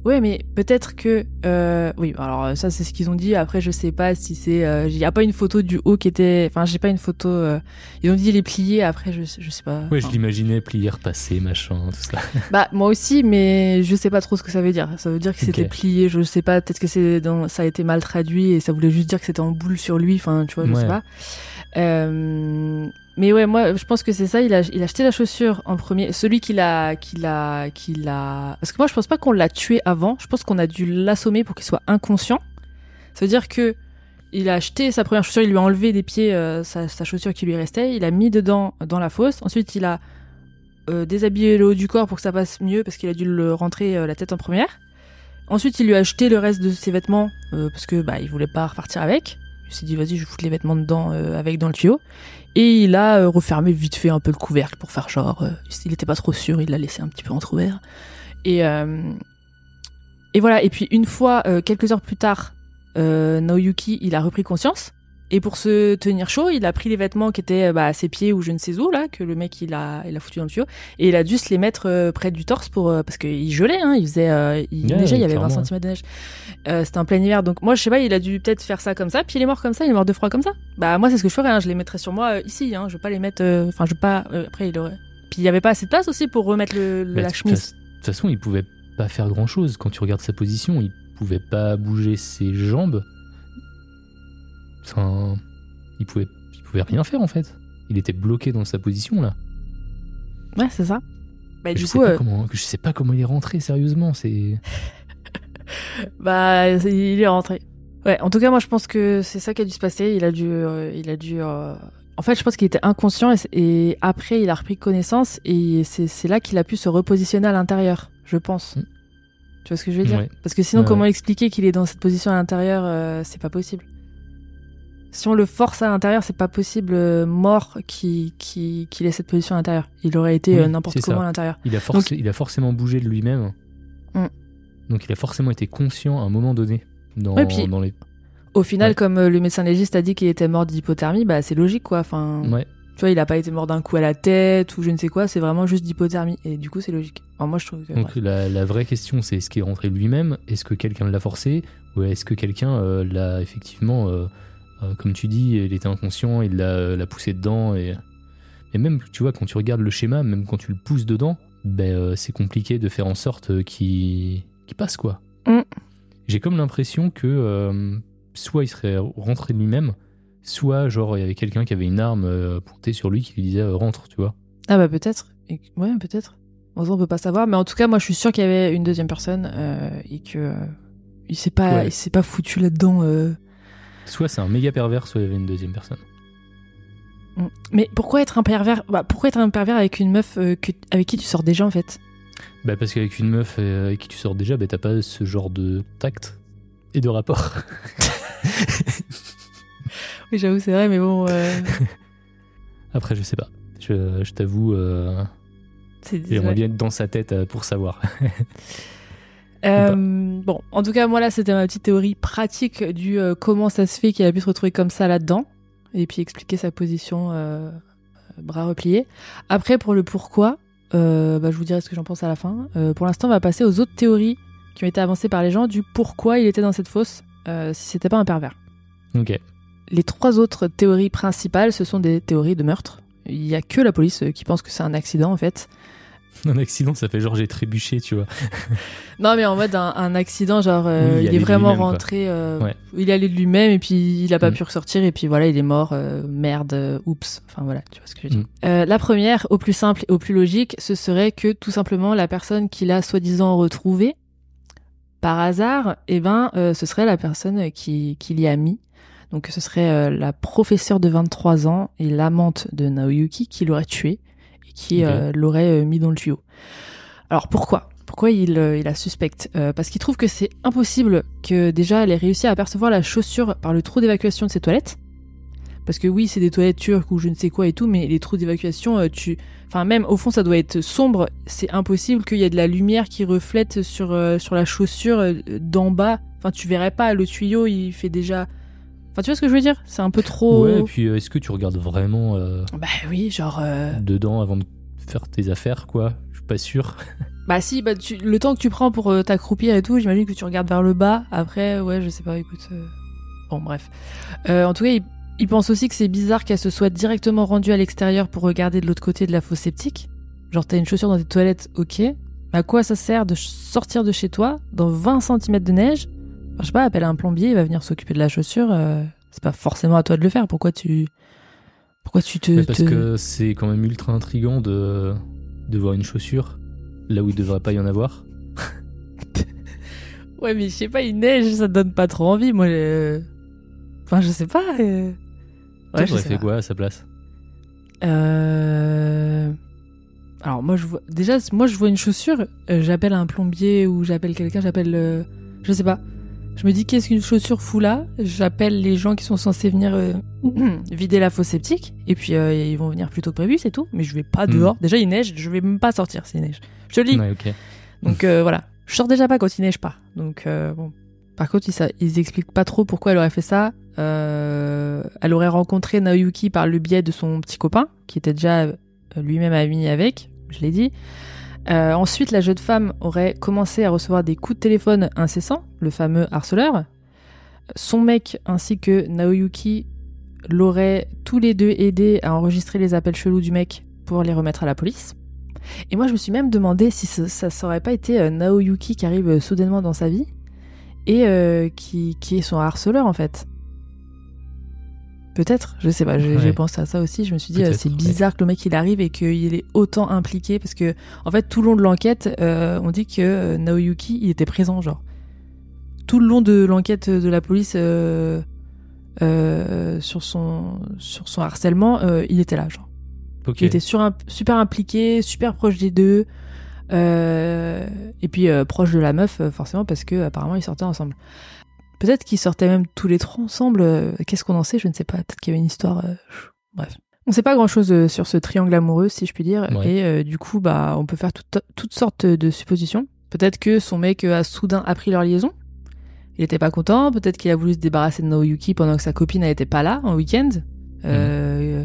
Ouais, mais peut-être que euh, oui. Alors ça, c'est ce qu'ils ont dit. Après, je sais pas si c'est. euh, Il y a pas une photo du haut qui était. Enfin, j'ai pas une photo. euh, Ils ont dit les pliés. Après, je, je sais pas. Ouais, je l'imaginais plié, repassé, machin, tout ça. *laughs* Bah moi aussi, mais je sais pas trop ce que ça veut dire. Ça veut dire que c'était plié. Je sais pas. Peut-être que c'est dans. Ça a été mal traduit et ça voulait juste dire que c'était en boule sur lui. Enfin, tu vois, je Ouais. sais pas. Euh, mais ouais, moi, je pense que c'est ça. Il a, acheté la chaussure en premier. Celui qui l'a, qui l'a, qui l'a. Parce que moi, je pense pas qu'on l'a tué avant. Je pense qu'on a dû l'assommer pour qu'il soit inconscient. Ça veut dire que il a acheté sa première chaussure. Il lui a enlevé des pieds euh, sa, chaussure qui lui restait. Il a mis dedans dans la fosse. Ensuite, il a euh, déshabillé le haut du corps pour que ça passe mieux parce qu'il a dû le rentrer euh, la tête en première. Ensuite, il lui a acheté le reste de ses vêtements parce que bah il voulait pas repartir avec. Il s'est dit vas-y, je vais foutre les vêtements dedans avec dans le tuyau. Et il a euh, refermé vite fait un peu le couvercle pour faire genre euh, il était pas trop sûr, il l'a laissé un petit peu entrouvert. Et euh, et voilà. Et puis une fois, quelques heures plus tard, Naoyuki, il a repris conscience. Et pour se tenir chaud, il a pris les vêtements qui étaient bah, à ses pieds ou je ne sais où là, que le mec il a, il a foutu dans le tuyau, et il a dû se les mettre euh, près du torse pour euh, parce qu'il gelait, hein, il faisait, euh, il neigeait, il y avait clairement, 20 ouais. cm de neige. Euh, C'était en plein hiver, donc moi je sais pas, il a dû peut-être faire ça comme ça, puis il est mort comme ça, il est mort de froid comme ça. Bah moi c'est ce que je ferais, hein, je les mettrais sur moi ici, hein, je vais pas les mettre, enfin je vais pas, après il aurait. Puis il y avait pas assez de place aussi pour remettre le, le- Bah, la chemise. De toute façon, il pouvait pas faire grand chose. Quand tu regardes sa position, il pouvait pas bouger ses jambes. Enfin, il pouvait, il pouvait rien faire en fait. Il était bloqué dans sa position là. Ouais c'est ça. Bah je, sais pas euh, comment, je sais pas comment il est rentré, sérieusement. C'est. *laughs* Bah, il est rentré. Ouais, en tout cas, moi, je pense que c'est ça qui a dû se passer. Il a dû, euh, il a dû. euh, En fait, je pense qu'il était inconscient et, après, il a repris connaissance et c'est là qu'il a pu se repositionner à l'intérieur, je pense. Mm. Tu vois ce que je veux dire? Ouais. Parce que sinon, Ouais, comment expliquer qu'il est dans cette position à l'intérieur C'est pas possible. Si on le force à l'intérieur, c'est pas possible euh, mort qui qui qu'il ait cette position à l'intérieur. Il aurait été Oui, euh, n'importe comment ça. à l'intérieur. Il a, forcé- il a forcément bougé de lui-même. Mm. Donc il a forcément été conscient à un moment donné dans, Ouais, puis- dans les. Au final, Ouais. comme euh, le médecin légiste a dit qu'il était mort d'hypothermie, bah c'est logique quoi. Enfin, Ouais. Tu vois, il a pas été mort d'un coup à la tête ou je ne sais quoi, c'est vraiment juste d'hypothermie. Et du coup, c'est logique. Enfin, moi, je trouve que. Donc la, la vraie question, c'est est-ce qu'il est rentré lui-même? Est-ce que quelqu'un l'a forcé? Ou est-ce que quelqu'un euh, l'a effectivement, euh, euh, comme tu dis, il était inconscient, il l'a l'a poussé dedans et... et même, tu vois, quand tu regardes le schéma, même quand tu le pousses dedans, ben, euh, c'est compliqué de faire en sorte euh, qu'il qu'il passe, quoi. Mm. J'ai comme l'impression que euh, soit il serait rentré de lui-même, soit genre il y avait quelqu'un qui avait une arme euh, pointée sur lui qui lui disait euh, rentre, tu vois. Ah bah peut-être. Et- Ouais, peut-être. On peut pas savoir. Mais en tout cas, moi, je suis sûre qu'il y avait une deuxième personne euh, et que euh, il s'est pas, Ouais. il s'est pas foutu là-dedans. Soit c'est un méga pervers, soit il y avait une deuxième personne. Mm. Mais pourquoi être un pervers bah, Pourquoi être un pervers avec une meuf euh, que- avec qui tu sors déjà en fait? Bah parce qu'avec une meuf euh, avec qui tu sors déjà, bah t'as pas ce genre de tact et de rapport. *laughs* Oui, j'avoue, c'est vrai, mais bon. euh, *laughs* Après, je sais pas. Je, je t'avoue, j'aimerais bien être dans sa tête pour savoir. *laughs* Euh, bon, en tout cas, moi là, c'était ma petite théorie pratique du euh, comment ça se fait qu'il a pu se retrouver comme ça là-dedans, et puis expliquer sa position euh, bras repliés. Après, pour le pourquoi, euh, bah, je vous dirai ce que j'en pense à la fin. Euh, pour l'instant, on va passer aux autres théories qui ont été avancées par les gens du pourquoi il était dans cette fosse euh, si c'était pas un pervers. ok. Les trois autres théories principales, ce sont des théories de meurtre. Il y a que la police euh, qui pense que c'est un accident en fait. *laughs* Un accident, ça fait genre j'ai trébuché, tu vois. *laughs* Non, mais en mode un, un accident, genre euh, Oui, il est vraiment rentré, euh, Ouais. il allait de lui-même et puis il a pas Mm. pu ressortir et puis voilà, il est mort, euh, merde, oups. Enfin voilà, tu vois ce que je veux dire. Mm. La première, au plus simple et au plus logique, ce serait que tout simplement la personne qui l'a soi-disant retrouvée, par hasard, eh ben, ce serait la personne qui, qui l'y a mis. Donc ce serait la professeure de 23 ans et l'amante de Naoyuki qui l'aurait tué qui euh, l'aurait euh, mis dans le tuyau. Alors pourquoi? Pourquoi il, euh, il la suspecte? Euh, Parce qu'il trouve que c'est impossible que déjà elle ait réussi à apercevoir la chaussure par le trou d'évacuation de ses toilettes. Parce que oui, c'est des toilettes turques ou je ne sais quoi et tout, mais les trous d'évacuation, tu, enfin même au fond, ça doit être sombre. C'est impossible qu'il y ait de la lumière qui reflète sur euh, sur la chaussure d'en bas. Enfin, tu verrais pas le tuyau, il fait déjà. Enfin, tu vois ce que je veux dire? C'est un peu trop. Ouais, et puis euh, est-ce que tu regardes vraiment euh, Bah oui, genre. euh, dedans avant de faire tes affaires, quoi? Je suis pas sûr. *laughs* Bah si, bah tu- le temps que tu prends pour euh, t'accroupir et tout, j'imagine que tu regardes vers le bas. Après, ouais, je sais pas, écoute. euh, Bon, bref. Euh, en tout cas, il, il pense aussi que c'est bizarre qu'elle se soit directement rendue à l'extérieur pour regarder de l'autre côté de la fosse septique. Genre, t'as une chaussure dans tes toilettes, ok. Mais à quoi ça sert de ch- sortir de chez toi dans 20 cm de neige Je sais pas, appelle un plombier, il va venir s'occuper de la chaussure. euh, c'est pas forcément à toi de le faire. Pourquoi tu. Pourquoi tu te. Mais parce te- que c'est quand même ultra intrigant de, de voir une chaussure là où il devrait pas y en avoir. *laughs* Ouais, mais je sais pas, il neige, ça te donne pas trop envie. Moi, euh, enfin, je sais pas. euh. Ouais, je fait pas. quoi à sa place? Euh... Alors moi je vois déjà moi je vois une chaussure, euh, j'appelle un plombier ou j'appelle quelqu'un, j'appelle euh, je sais pas. Je me dis qu'est-ce qu'une chaussure fout là? J'appelle les gens qui sont censés venir euh, *clears throat* vider la fosse septique et puis euh, ils vont venir plus tôt que prévu, c'est tout. Mais je vais pas Hmm. dehors. Déjà il neige, je vais même pas sortir s'il neige. Je te le dis. Ouais. Donc euh, voilà, je sors déjà pas quand il neige pas. Donc bon. Par contre, ils, ça- ils expliquent pas trop pourquoi elle aurait fait ça. Elle aurait rencontré Naoyuki par le biais de son petit copain, qui était déjà lui-même ami avec, je l'ai dit. Euh, ensuite, la jeune femme aurait commencé à recevoir des coups de téléphone incessants, le fameux harceleur. Son mec ainsi que Naoyuki l'auraient tous les deux aidé à enregistrer les appels chelous du mec pour les remettre à la police. Et moi, je me suis même demandé si ça n'aurait pas été euh, Naoyuki qui arrive euh, soudainement dans sa vie et qui est son harceleur en fait. Peut-être, je sais pas, j'ai Ouais. pensé à ça aussi. Je me suis dit, euh, c'est ouais. bizarre que le mec il arrive et qu'il est autant impliqué parce que, en fait, tout le long de l'enquête, euh, on dit que euh, Naoyuki il était présent, genre. Tout le long de l'enquête de la police euh, euh, sur, son, sur son harcèlement, il était là, genre. Ok. Il était sur, super impliqué, super proche des deux. et puis proche de la meuf, forcément, parce que apparemment ils sortaient ensemble. Peut-être qu'ils sortaient même tous les trois ensemble. euh, Qu'est-ce qu'on en sait Je ne sais pas. Peut-être qu'il y avait une histoire. euh, Bref. On sait pas grand-chose euh, sur ce triangle amoureux, si je puis dire. Ouais. Et euh, du coup, bah, on peut faire tout- toutes sortes de suppositions. Peut-être que son mec a soudain appris leur liaison. Il était pas content. Peut-être qu'il a voulu se débarrasser de Naoyuki pendant que sa copine n'était pas là en week-end. Euh,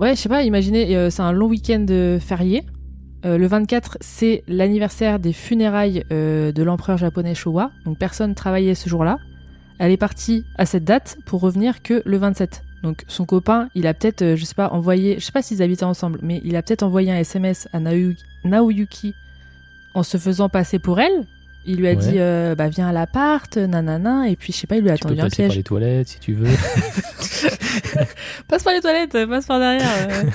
Ouais, je sais pas, imaginez, c'est un long week-end férié. Euh, le 24, c'est l'anniversaire des funérailles euh, de l'empereur japonais Showa. Donc personne travaillait ce jour-là. Elle est partie à cette date pour revenir que le 27. Donc son copain, il a peut-être, euh, je sais pas, envoyé, je sais pas s'ils habitaient ensemble, mais il a peut-être envoyé un SMS à Naoyu- Naoyuki en se faisant passer pour elle. Il lui a Ouais. dit, euh, bah viens à l'appart, nanana, et puis je sais pas, il lui a Tu peux tendu un passer par piège. les toilettes si tu veux. *laughs* Passe par les toilettes, passe par derrière. *laughs*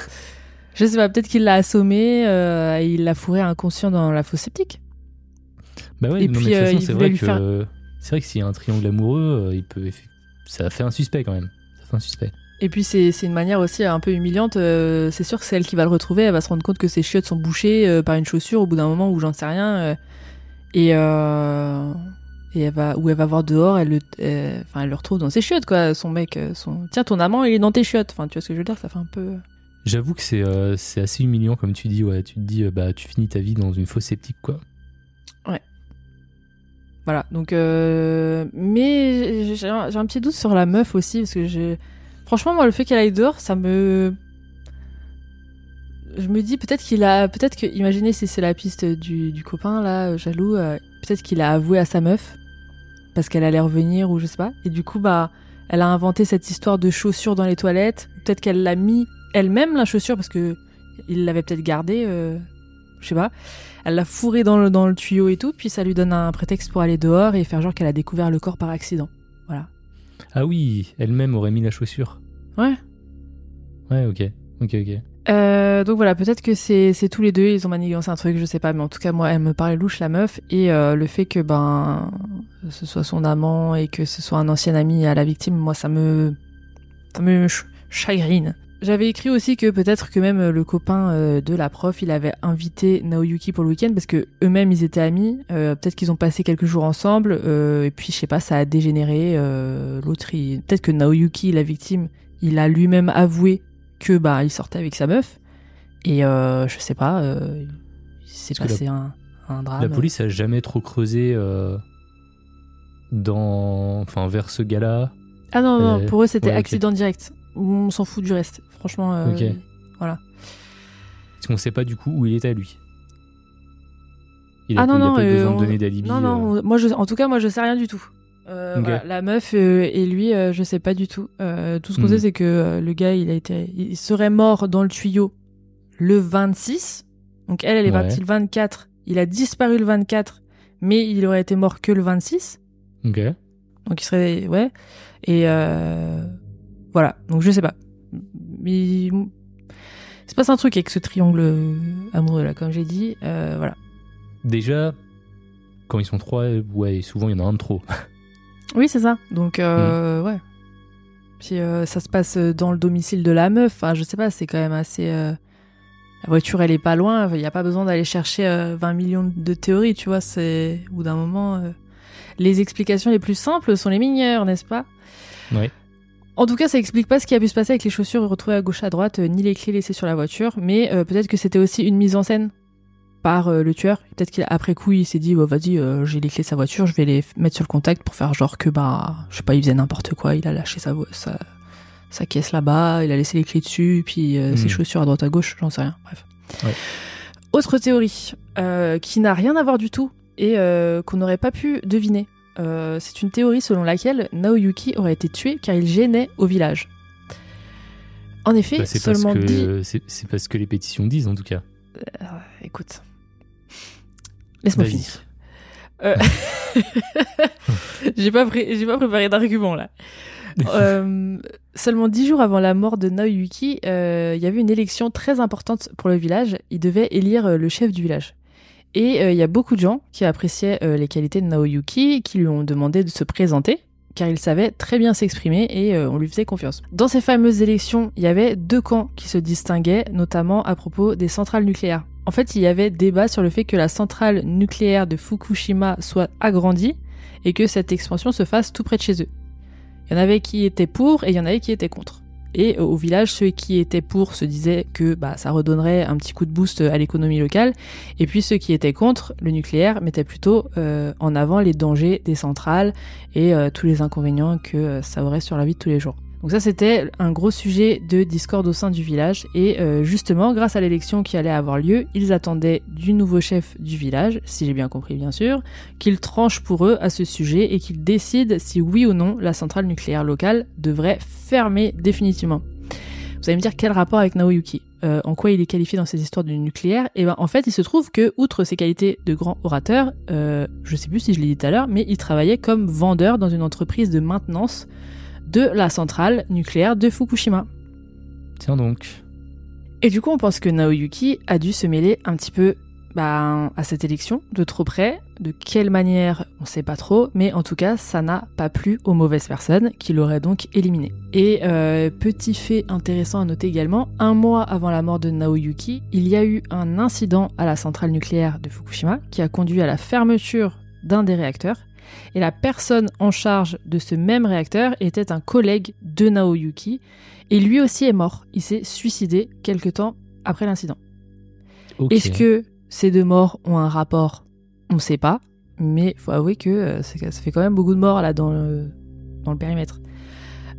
euh. Je sais pas, peut-être qu'il l'a assommé, euh, et il l'a fourré inconscient dans la fosse septique. bah ouais, Et non, puis, euh, façon, il c'est voulait vrai lui que faire- c'est vrai que s'il y a un triangle amoureux, euh, il peut effe- ça fait un suspect quand même. Ça fait un suspect. Et puis c'est c'est une manière aussi un peu humiliante. euh, c'est sûr que c'est elle qui va le retrouver. Elle va se rendre compte que ses chiottes sont bouchées euh, par une chaussure au bout d'un moment où j'en sais rien. euh, et euh, et elle va où elle va voir dehors. Elle le, euh, enfin elle le retrouve dans ses chiottes quoi. Son mec, euh, son tiens ton amant il est dans tes chiottes. Enfin tu vois ce que je veux dire Ça fait un peu. J'avoue que c'est euh, c'est assez humiliant comme tu dis. Ouais, tu te dis euh, bah tu finis ta vie dans une fosse sceptique quoi. Voilà, donc euh, mais j'ai un, petit doute sur la meuf aussi parce que franchement moi le fait qu'elle aille dehors, ça me je me dis peut-être qu'il a peut-être que imaginez si c'est la piste du, du copain là jaloux, peut-être qu'il a avoué à sa meuf parce qu'elle allait revenir ou je sais pas et du coup bah elle a inventé cette histoire de chaussures dans les toilettes, peut-être qu'elle l'a mis elle-même la chaussure parce que il l'avait peut-être gardée euh, je sais pas. Elle l'a fourré dans le, dans le tuyau et tout, puis ça lui donne un prétexte pour aller dehors et faire genre qu'elle a découvert le corps par accident. Voilà. Ah oui, elle-même aurait mis la chaussure. Ouais. Ouais, ok, ok, ok. Euh, donc voilà, peut-être que c'est tous les deux, ils ont manigancé un truc, je sais pas, mais en tout cas moi elle me paraît louche la meuf et euh, le fait que ben ce soit son amant et que ce soit un ancien ami à la victime, moi ça me ça me ch- chagrine. J'avais écrit aussi que peut-être que même le copain euh, de la prof, il avait invité Naoyuki pour le week-end parce que eux-mêmes ils étaient amis. Euh, peut-être qu'ils ont passé quelques jours ensemble euh, et puis je sais pas, ça a dégénéré. euh, L'autre, il... peut-être que Naoyuki, la victime, il a lui-même avoué que bah il sortait avec sa meuf et euh, je sais pas, euh, il s'est passé un, un drame. La police a jamais trop creusé euh, dans, enfin, vers ce gars-là. Ah non non, Euh, pour eux c'était ouais, accident direct. On s'en fout du reste. Franchement. euh, Ok. Parce qu'on sait pas du coup où il était lui. Il a, ah non, il a non, pas eu euh, besoin de on- donner d'alibi. Non, non, euh. on- moi, je, en tout cas, moi, je sais rien du tout. Euh, voilà, la meuf et lui, je sais pas du tout. Tout ce qu'on Mhm. sait, c'est que le gars, il a été, il serait mort dans le tuyau le 26. Donc elle, elle est Ouais. partie le 24. Il a disparu le 24, mais il aurait été mort que le 26. Ok. Donc il serait, ouais. Et euh, voilà. Donc je sais pas. Mais il se passe un truc avec ce triangle euh, amoureux là, comme j'ai dit. Euh, voilà. Déjà, quand ils sont trois, ouais, souvent il y en a un de trop. *laughs* Oui, c'est ça. Donc, euh, ouais. Puis euh, ça se passe dans le domicile de la meuf. Enfin, je sais pas, c'est quand même assez. euh, La voiture, elle est pas loin. Il n'y a pas besoin d'aller chercher euh, 20 millions de théories, tu vois. C'est au bout d'un moment. euh, Les explications les plus simples sont les meilleures, n'est-ce pas? Ouais. En tout cas, ça explique pas ce qui a pu se passer avec les chaussures retrouvées à gauche à droite, euh, ni les clés laissées sur la voiture. Mais euh, peut-être que c'était aussi une mise en scène par euh, le tueur. Peut-être qu'après coup, il s'est dit, bah, vas-y, j'ai les clés de sa voiture, je vais les mettre sur le contact pour faire genre que, bah, je sais pas, il faisait n'importe quoi, il a lâché sa, sa, sa caisse là-bas, il a laissé les clés dessus, puis ses Mhm. chaussures à droite à gauche, j'en sais rien. Bref. Ouais. Autre théorie, qui n'a rien à voir du tout et qu'on n'aurait pas pu deviner. Euh, c'est une théorie selon laquelle Naoyuki aurait été tué car il gênait au village. En effet, Bah, c'est parce seulement dix- que c'est c'est parce que les pétitions disent en tout cas. euh, écoute. Laisse-moi finir. Euh, *laughs* j'ai pas, pré- j'ai pas préparé d'argument là. *laughs* Euh, seulement dix jours avant la mort de Naoyuki, euh, il y avait une élection très importante pour le village. Il devait élire le chef du village. Et euh, il y a beaucoup de gens qui appréciaient euh, les qualités de Naoyuki, qui lui ont demandé de se présenter, car il savait très bien s'exprimer et euh, on lui faisait confiance. Dans ces fameuses élections, il y avait deux camps qui se distinguaient, notamment à propos des centrales nucléaires. En fait, il y avait débat sur le fait que la centrale nucléaire de Fukushima soit agrandie et que cette expansion se fasse tout près de chez eux. Il y en avait qui étaient pour et il y en avait qui étaient contre. Et euh, au village, ceux qui étaient pour se disaient que bah, ça redonnerait un petit coup de boost à l'économie locale. Et puis ceux qui étaient contre le nucléaire mettaient plutôt euh, en avant les dangers des centrales et euh, tous les inconvénients que euh, ça aurait sur la vie de tous les jours. Donc ça c'était un gros sujet de discorde au sein du village. Et euh, justement grâce à l'élection qui allait avoir lieu, ils attendaient du nouveau chef du village, si j'ai bien compris bien sûr, qu'il tranche pour eux à ce sujet et qu'il décide si oui ou non la centrale nucléaire locale devrait fermer définitivement. Vous allez me dire quel rapport avec Naoyuki? Euh, En quoi il est qualifié dans ces histoires du nucléaire? Et ben en fait il se trouve que outre ses qualités de grand orateur, euh, je sais plus si je l'ai dit tout à l'heure, mais il travaillait comme vendeur dans une entreprise de maintenance de la centrale nucléaire de Fukushima. Tiens donc. Et du coup, on pense que Naoyuki a dû se mêler un petit peu bah, à cette élection, de trop près. De quelle manière, on sait pas trop, mais en tout cas, ça n'a pas plu aux mauvaises personnes, qui l'auraient donc éliminé. Et euh, petit fait intéressant à noter également, un mois avant la mort de Naoyuki, il y a eu un incident à la centrale nucléaire de Fukushima qui a conduit à la fermeture d'un des réacteurs. Et la personne en charge de ce même réacteur était un collègue de Naoyuki, et lui aussi est mort. Il s'est suicidé quelque temps après l'incident. Est-ce que ces deux morts ont un rapport? On ne sait pas, mais faut avouer que euh, c'est- ça fait quand même beaucoup de morts là dans le, dans le périmètre.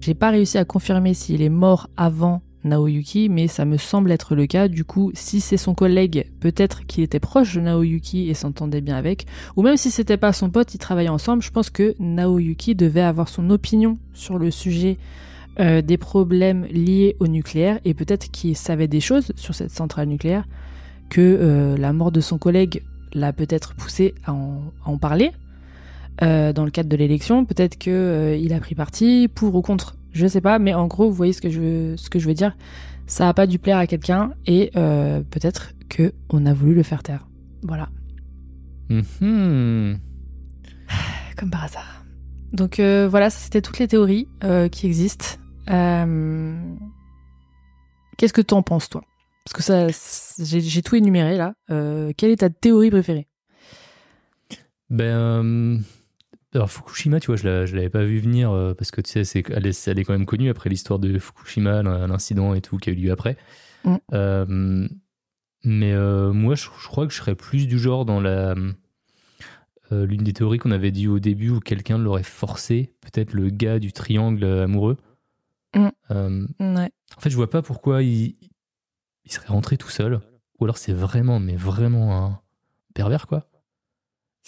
J'ai pas réussi à confirmer s'il est mort avant Naoyuki, mais ça me semble être le cas. Du coup, si c'est son collègue, peut-être qu'il était proche de Naoyuki et s'entendait bien avec, ou même si c'était pas son pote, ils travaillaient ensemble. Je pense que Naoyuki devait avoir son opinion sur le sujet euh, des problèmes liés au nucléaire et peut-être qu'il savait des choses sur cette centrale nucléaire que euh, la mort de son collègue l'a peut-être poussé à en, parler euh, dans le cadre de l'élection. Peut-être que euh, il a pris parti pour ou contre, je sais pas. Mais en gros, vous voyez ce que je veux, ce que je veux dire. Ça a pas dû plaire à quelqu'un et euh, peut-être que on a voulu le faire taire. Voilà, Mhm. comme par hasard. Donc euh, voilà, ça, c'était toutes les théories euh, qui existent. Euh, Qu'est-ce que t'en penses toi? Parce que ça, j'ai j'ai tout énuméré là. Euh, quelle est ta théorie préférée? Ben, euh, alors Fukushima, tu vois, je je l'avais pas vu venir euh, parce que tu sais, c'est, elle, est, elle est quand même connue après l'histoire de Fukushima, l'in- l'incident et tout qui a eu lieu après. Mm. Euh, mais euh, moi, je, je crois que je serais plus du genre dans la l'une des théories qu'on avait dit au début où quelqu'un l'aurait forcé, peut-être le gars du triangle amoureux. Mm. Ouais. en fait, je vois pas pourquoi il, il serait rentré tout seul. Ou alors c'est vraiment, mais vraiment un pervers, quoi.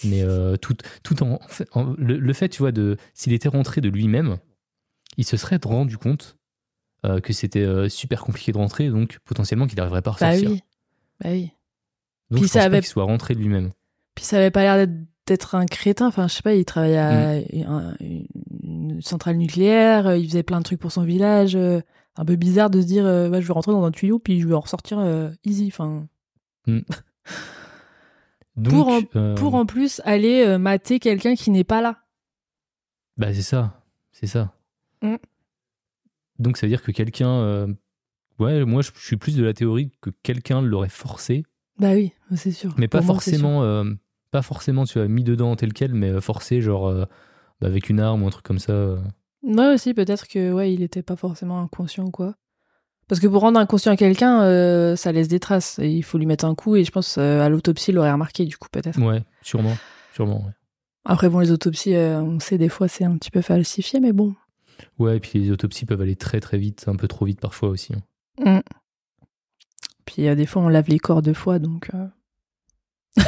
Mais euh, tout, tout en, en le, le fait, tu vois, de s'il était rentré de lui-même, il se serait rendu compte euh, que c'était euh, super compliqué de rentrer, donc potentiellement qu'il n'arriverait pas à Bah ressortir. oui. Bah oui. Donc Puis je ça pense avait- pas qu'il soit rentré de lui-même. Puis ça avait pas l'air d'être- un crétin. Enfin, je sais pas, il travaillait à Mm. un- une centrale nucléaire, il faisait plein de trucs pour son village. un peu bizarre de se dire, ouais, je vais rentrer dans un tuyau, puis je vais en ressortir easy. Enfin, *laughs* Donc, Pour en- euh, pour en plus aller euh, mater quelqu'un qui n'est pas là. Bah c'est ça, c'est ça. Mm. Donc ça veut dire que quelqu'un, euh, ouais, moi je suis plus de la théorie que quelqu'un l'aurait forcé, Bah oui, c'est sûr. mais pas moi, forcément, euh, pas forcément tu as mis dedans tel quel, mais forcé genre bah, avec une arme ou un truc comme ça. Moi aussi, peut-être que ouais, il était pas forcément inconscient ou quoi. Parce que pour rendre inconscient quelqu'un, euh, ça laisse des traces. Et il faut lui mettre un coup. Et je pense euh, à l'autopsie, il l'aurait remarqué du coup peut-être. Ouais, sûrement, sûrement. Ouais. Après bon, les autopsies, euh, on sait des fois c'est un petit peu falsifié, mais bon. Ouais, et puis les autopsies peuvent aller très très vite, un peu trop vite parfois aussi. hein. Puis euh, des fois on lave les corps deux fois, donc. *laughs*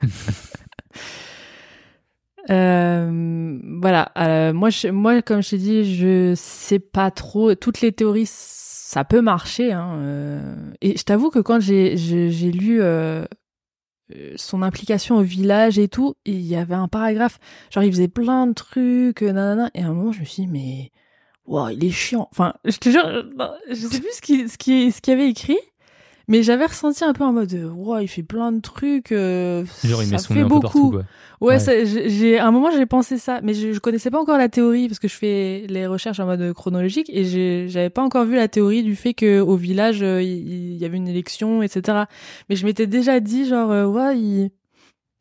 *laughs* euh. Voilà. Euh, moi, je, moi, comme je t'ai dit, je sais pas trop. Toutes les théories, ça peut marcher. Hein, euh. Et je t'avoue que quand j'ai j'ai lu euh, euh, son implication au village et tout, il y avait un paragraphe. Genre, il faisait plein de trucs, euh, nanana. Et à un moment, je me suis dit, mais. Wow, il est chiant. Enfin, je te jure, je sais plus ce qu'il ce qui, ce qu'il avait écrit. Mais j'avais ressenti un peu en mode, euh, wow, il fait plein de trucs. euh, Genre il ça met son fait nez un peu beaucoup. partout. Quoi. Ouais, Ouais. j'ai un moment j'ai pensé ça, mais je, je connaissais pas encore la théorie parce que je fais les recherches en mode chronologique et j'ai- j'avais pas encore vu la théorie du fait que au village euh, il il y, avait une élection, etc. Mais je m'étais déjà dit genre euh, ouais il...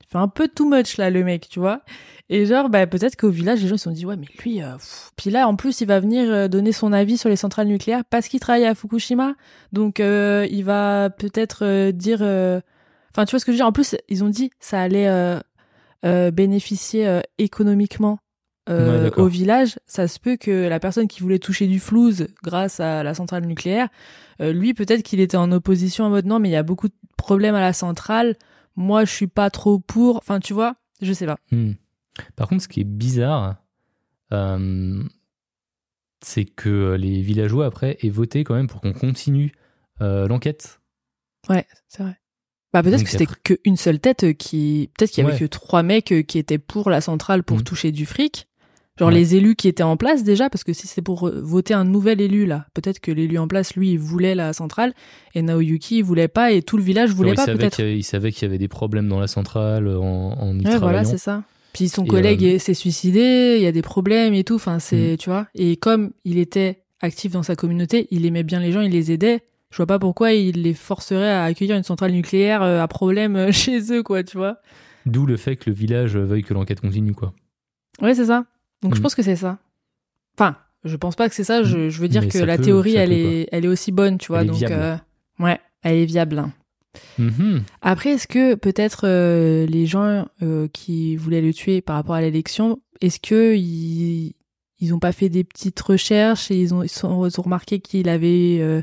fait un peu too much là le mec, tu vois. Et genre bah peut-être qu'au village les gens ils se sont dit ouais mais lui euh, puis là en plus il va venir euh, donner son avis sur les centrales nucléaires parce qu'il travaille à Fukushima, donc euh, il va peut-être euh, dire euh, Enfin, tu vois ce que je veux dire? En plus, ils ont dit ça allait euh, euh, bénéficier euh, économiquement euh, Ouais, au village. Ça se peut que la personne qui voulait toucher du flouze grâce à la centrale nucléaire, euh, lui, peut-être qu'il était en opposition en mode non, mais il y a beaucoup de problèmes à la centrale. Moi, je suis pas trop pour. Enfin, tu vois, je sais pas. Hmm. Par contre, ce qui est bizarre, euh, c'est que les villageois après aient voté quand même pour qu'on continue euh, l'enquête. Ouais, c'est vrai. Bah peut-être que c'était qu'une seule tête qui, peut-être qu'il y avait Ouais. que trois mecs qui étaient pour la centrale pour Mhm. toucher du fric. Genre Ouais. les élus qui étaient en place déjà, parce que si c'est pour euh, voter un nouvel élu là, peut-être que l'élu en place lui il voulait la centrale et Naoyuki il voulait pas et tout le village voulait pas peut-être. qu'il y avait, ils savaient qu'il y avait des problèmes dans la centrale en, en y Ouais voilà c'est ça. Puis son collègue euh, est- s'est suicidé, il y a des problèmes et tout. Enfin c'est Mhm. tu vois. Et comme il était actif dans sa communauté, il aimait bien les gens, il les aidait. Je vois pas pourquoi il les forcerait à accueillir une centrale nucléaire euh, à problème euh, *laughs* chez eux quoi, tu vois. D'où le fait que le village veuille que l'enquête continue. quoi. Ouais, c'est ça. Donc je Mhm. pense que c'est ça. Enfin, je pense pas que c'est ça. Je, je veux dire Mais que la peut- théorie, elle est, elle est aussi bonne, tu vois. Elle donc euh, ouais, elle est viable. Mhm. Après, est-ce que peut-être euh, les gens euh, qui voulaient le tuer par rapport à l'élection, est-ce que ils ils ont pas fait des petites recherches et ils ont ils, ont remarqué qu'il avait euh,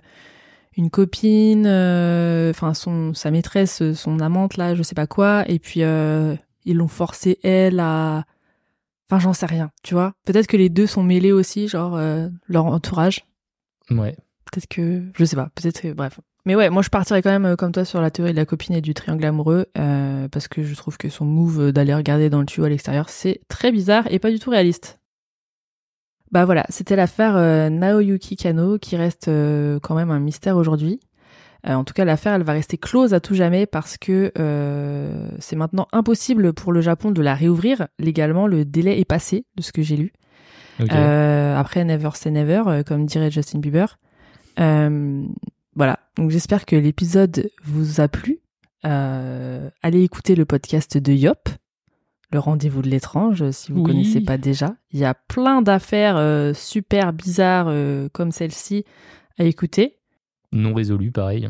une copine, enfin son sa maîtresse, son amante là, je sais pas quoi, et puis ils l'ont forcé elle à, enfin j'en sais rien, tu vois. Peut-être que les deux sont mêlés aussi, genre euh, leur entourage. Ouais. Peut-être que je sais pas, peut-être que- bref. Mais ouais, moi je partirais quand même euh, comme toi sur la théorie de la copine et du triangle amoureux euh, parce que je trouve que son move euh, d'aller regarder dans le tuyau à l'extérieur, c'est très bizarre et pas du tout réaliste. Bah voilà, c'était l'affaire euh, Naoyuki Kano qui reste quand même un mystère aujourd'hui. Euh, en tout cas, l'affaire, elle va rester close à tout jamais parce que euh, c'est maintenant impossible pour le Japon de la réouvrir légalement. Le délai est passé, de ce que j'ai lu. Euh, après Never Say Never, euh, comme dirait Justin Bieber. Euh, voilà, donc j'espère que l'épisode vous a plu. Euh, allez écouter le podcast de Yop, le rendez-vous de l'étrange, si vous Oui. connaissez pas déjà. Il y a plein d'affaires super bizarres comme celle-ci à écouter. Non résolu, pareil.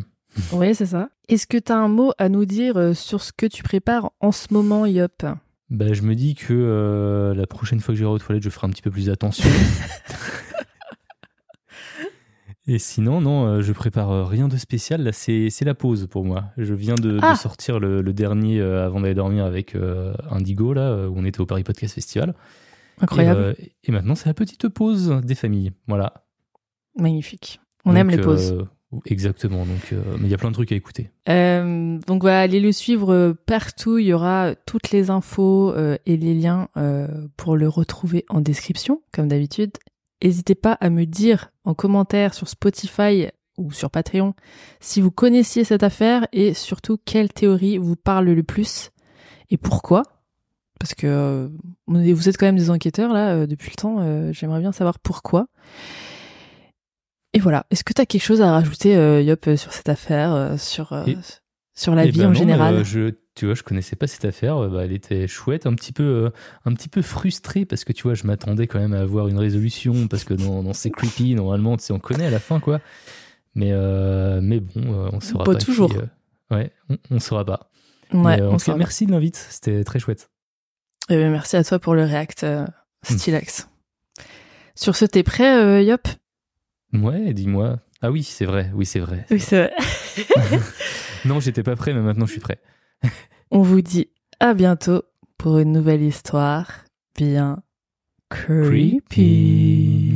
Oui, c'est ça. Est-ce que tu as un mot à nous dire euh, sur ce que tu prépares en ce moment, Yop? Bah, je me dis que euh, la prochaine fois que j'irai aux toilettes, je ferai un petit peu plus attention. *laughs* Et sinon, non, euh, je prépare rien de spécial. Là, c'est la pause pour moi. Je viens de, de Ah. sortir le, le dernier euh, avant d'aller dormir avec euh, Indigo, là, où on était au Paris Podcast Festival. Incroyable. Et, et maintenant, c'est la petite pause des familles. Voilà. Magnifique. On Donc, aime les pauses. Exactement. Donc, euh, mais il y a plein de trucs à écouter. Euh, donc voilà, allez le suivre euh, partout. Il y aura toutes les infos et les liens pour le retrouver en description, comme d'habitude. N'hésitez pas à me dire en commentaire sur Spotify ou sur Patreon si vous connaissiez cette affaire et surtout quelle théorie vous parle le plus et pourquoi. Parce que vous êtes quand même des enquêteurs là depuis le temps. J'aimerais bien savoir pourquoi. Et voilà. Est-ce que tu as quelque chose à rajouter, euh, Yop, euh, sur cette affaire, euh, sur euh, Et- sur la Eh vie ben en non, général je, tu vois, je connaissais pas cette affaire. bah, elle était chouette, un petit peu, un petit peu frustré parce que tu vois, je m'attendais quand même à avoir une résolution parce que dans, dans c'est creepy normalement, tu sais, on connaît à la fin quoi. Mais mais bon, on saura Pas pas. toujours. qui, ouais, on, on saura pas. Ouais, Mais, on merci de l'invite. C'était très chouette. Eh ben, merci à toi pour le react, Hmm. Stylax. Sur ce, t'es prêt, Yop? Ouais, dis-moi. Ah oui, c'est vrai. Oui, c'est vrai. Oui, c'est vrai. *laughs* Non, j'étais pas prêt, mais maintenant je suis prêt. *laughs* On vous dit à bientôt pour une nouvelle histoire bien creepy. Creepy.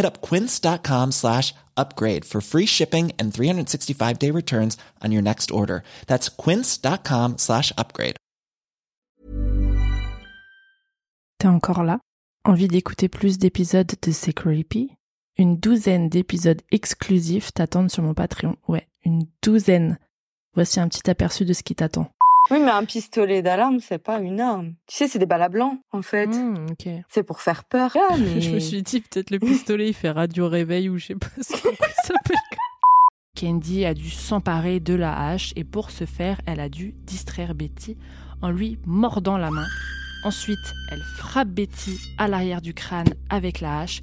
Hit up quince.com slash upgrade for free shipping and 365 day returns on your next order. That's quince.com slash upgrade. T'es encore là? Envie d'écouter plus d'épisodes de C'est Creepy? Une douzaine d'épisodes exclusifs t'attendent sur mon Patreon. Ouais, une douzaine. Voici un petit aperçu de ce qui t'attend. Oui, mais un pistolet d'alarme, c'est pas une arme. Tu sais, c'est des balles à blanc, en fait. Hmm. C'est pour faire peur. Ah, mais... *laughs* Je me suis dit, peut-être le pistolet, il fait radio réveil ou je sais pas ce qu'on s'appelle. *laughs* Candy a dû s'emparer de la hache et pour ce faire, elle a dû distraire Betty en lui mordant la main. Ensuite, elle frappe Betty à l'arrière du crâne avec la hache.